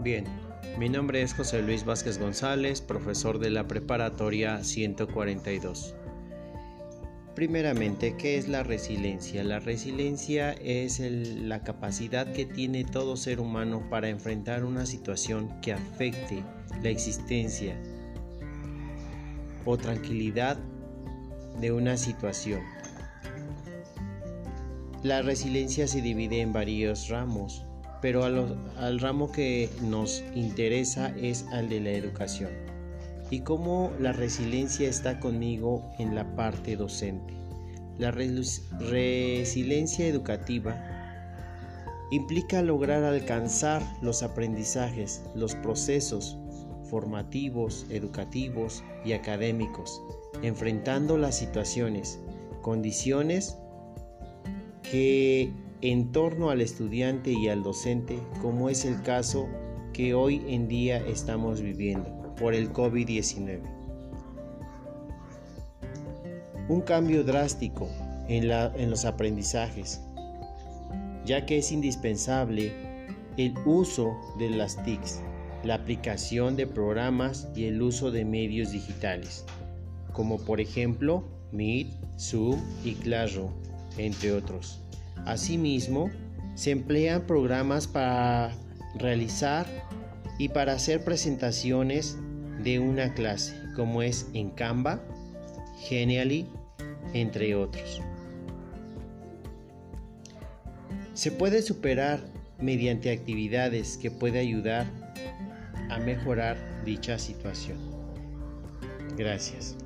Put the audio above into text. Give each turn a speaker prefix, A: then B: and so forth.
A: Bien, mi nombre es José Luis Vázquez González, profesor de la preparatoria 142. Primeramente, ¿qué es la resiliencia? La resiliencia es la capacidad que tiene todo ser humano para enfrentar una situación que afecte la existencia o tranquilidad de una situación. La resiliencia se divide en varios ramos, pero al ramo que nos interesa es al de la educación y cómo la resiliencia está conmigo en la parte docente. La resiliencia educativa implica lograr alcanzar los aprendizajes, los procesos formativos, educativos y académicos, enfrentando las situaciones, condiciones que en torno al estudiante y al docente, como es el caso que hoy en día estamos viviendo por el COVID-19. Un cambio drástico en, los aprendizajes, ya que es indispensable el uso de las TICs, la aplicación de programas y el uso de medios digitales, como por ejemplo Meet, Zoom y Classroom, entre otros. Asimismo, se emplean programas para realizar y para hacer presentaciones de una clase, como es en Canva, Genially, entre otros. Se puede superar mediante actividades que puede ayudar a mejorar dicha situación. Gracias.